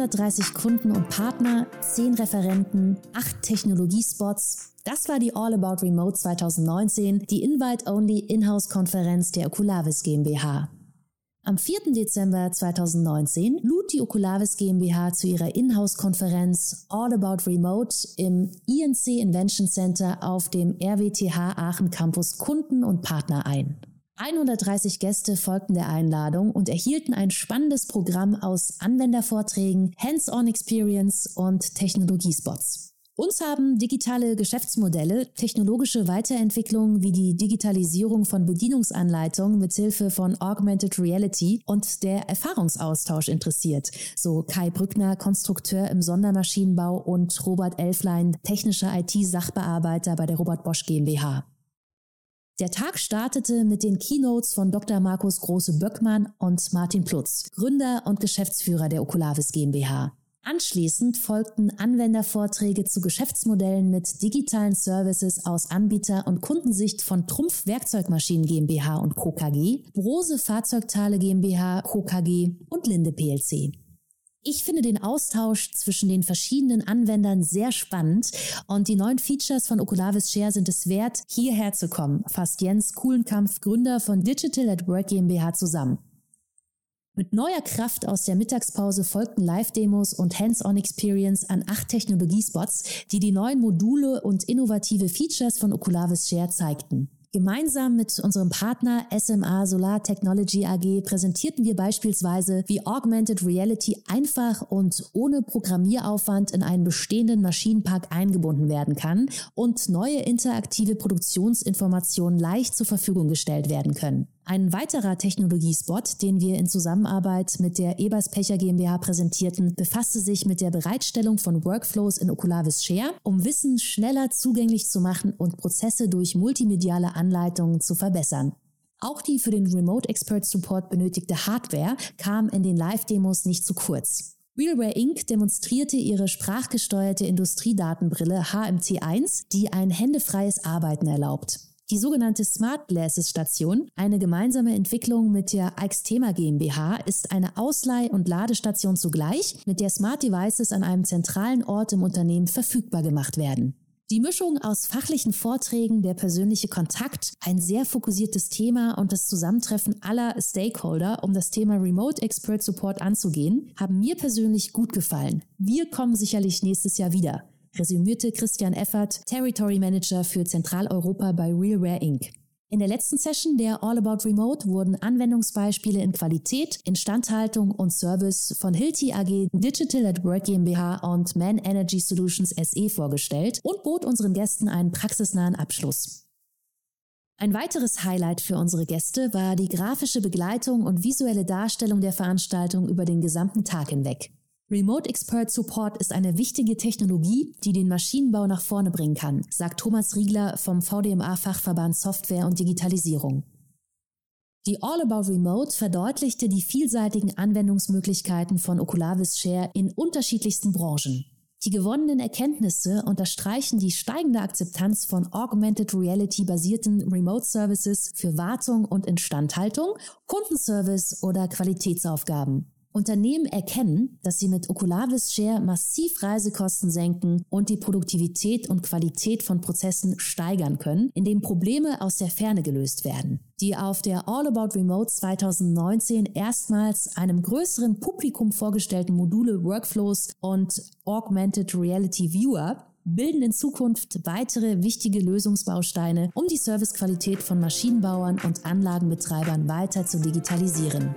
130 Kunden und Partner, 10 Referenten, 8 Technologiespots. Das war die All About Remote 2019, die Invite-Only Inhouse-Konferenz der Oculavis GmbH. Am 4. Dezember 2019 lud die Oculavis GmbH zu ihrer Inhouse-Konferenz All About Remote im INC Invention Center auf dem RWTH Aachen Campus Kunden und Partner ein. 130 Gäste folgten der Einladung und erhielten ein spannendes Programm aus Anwendervorträgen, Hands-on Experience und Technologiespots. Uns haben digitale Geschäftsmodelle, technologische Weiterentwicklungen wie die Digitalisierung von Bedienungsanleitungen mithilfe von Augmented Reality und der Erfahrungsaustausch interessiert, so Kai Brückner, Konstrukteur im Sondermaschinenbau und Robert Elflein, technischer IT-Sachbearbeiter bei der Robert Bosch GmbH. Der Tag startete mit den Keynotes von Dr. Markus Große-Böckmann und Martin Plutz, Gründer und Geschäftsführer der Oculavis GmbH. Anschließend folgten Anwendervorträge zu Geschäftsmodellen mit digitalen Services aus Anbieter- und Kundensicht von Trumpf Werkzeugmaschinen GmbH und Co. KG, Brose Fahrzeugteile GmbH Co. KG und Linde PLC. Ich finde den Austausch zwischen den verschiedenen Anwendern sehr spannend und die neuen Features von Oculavis Share sind es wert, hierher zu kommen, fasst Jens Kuhlenkampf, Gründer von Digital at Work GmbH zusammen. Mit neuer Kraft aus der Mittagspause folgten Live-Demos und Hands-on-Experience an acht Technologiespots, die die neuen Module und innovative Features von Oculavis Share zeigten. Gemeinsam mit unserem Partner SMA Solar Technology AG präsentierten wir beispielsweise, wie Augmented Reality einfach und ohne Programmieraufwand in einen bestehenden Maschinenpark eingebunden werden kann und neue interaktive Produktionsinformationen leicht zur Verfügung gestellt werden können. Ein weiterer Technologiespot, den wir in Zusammenarbeit mit der Ebers Pecher GmbH präsentierten, befasste sich mit der Bereitstellung von Workflows in Oculavis Share, um Wissen schneller zugänglich zu machen und Prozesse durch multimediale Anleitungen zu verbessern. Auch die für den Remote Expert Support benötigte Hardware kam in den Live-Demos nicht zu kurz. Realware Inc. demonstrierte ihre sprachgesteuerte Industriedatenbrille HMT1, die ein händefreies Arbeiten erlaubt. Die sogenannte Smart Glasses Station, eine gemeinsame Entwicklung mit der Aixtema GmbH, ist eine Ausleih- und Ladestation zugleich, mit der Smart Devices an einem zentralen Ort im Unternehmen verfügbar gemacht werden. Die Mischung aus fachlichen Vorträgen, der persönliche Kontakt, ein sehr fokussiertes Thema und das Zusammentreffen aller Stakeholder, um das Thema Remote Expert Support anzugehen, haben mir persönlich gut gefallen. Wir kommen sicherlich nächstes Jahr wieder resümierte Christian Effert, Territory Manager für Zentraleuropa bei RealWare Inc. In der letzten Session der All About Remote wurden Anwendungsbeispiele in Qualität, Instandhaltung und Service von Hilti AG, Digital at Work GmbH und Man Energy Solutions SE vorgestellt und bot unseren Gästen einen praxisnahen Abschluss. Ein weiteres Highlight für unsere Gäste war die grafische Begleitung und visuelle Darstellung der Veranstaltung über den gesamten Tag hinweg. Remote Expert Support ist eine wichtige Technologie, die den Maschinenbau nach vorne bringen kann, sagt Thomas Riegler vom VDMA-Fachverband Software und Digitalisierung. Die All About Remote verdeutlichte die vielseitigen Anwendungsmöglichkeiten von Oculavis Share in unterschiedlichsten Branchen. Die gewonnenen Erkenntnisse unterstreichen die steigende Akzeptanz von Augmented Reality basierten Remote Services für Wartung und Instandhaltung, Kundenservice oder Qualitätsaufgaben. Unternehmen erkennen, dass sie mit Oculavis Share massiv Reisekosten senken und die Produktivität und Qualität von Prozessen steigern können, indem Probleme aus der Ferne gelöst werden. Die auf der All About Remote 2019 erstmals einem größeren Publikum vorgestellten Module Workflows und Augmented Reality Viewer bilden in Zukunft weitere wichtige Lösungsbausteine, um die Servicequalität von Maschinenbauern und Anlagenbetreibern weiter zu digitalisieren.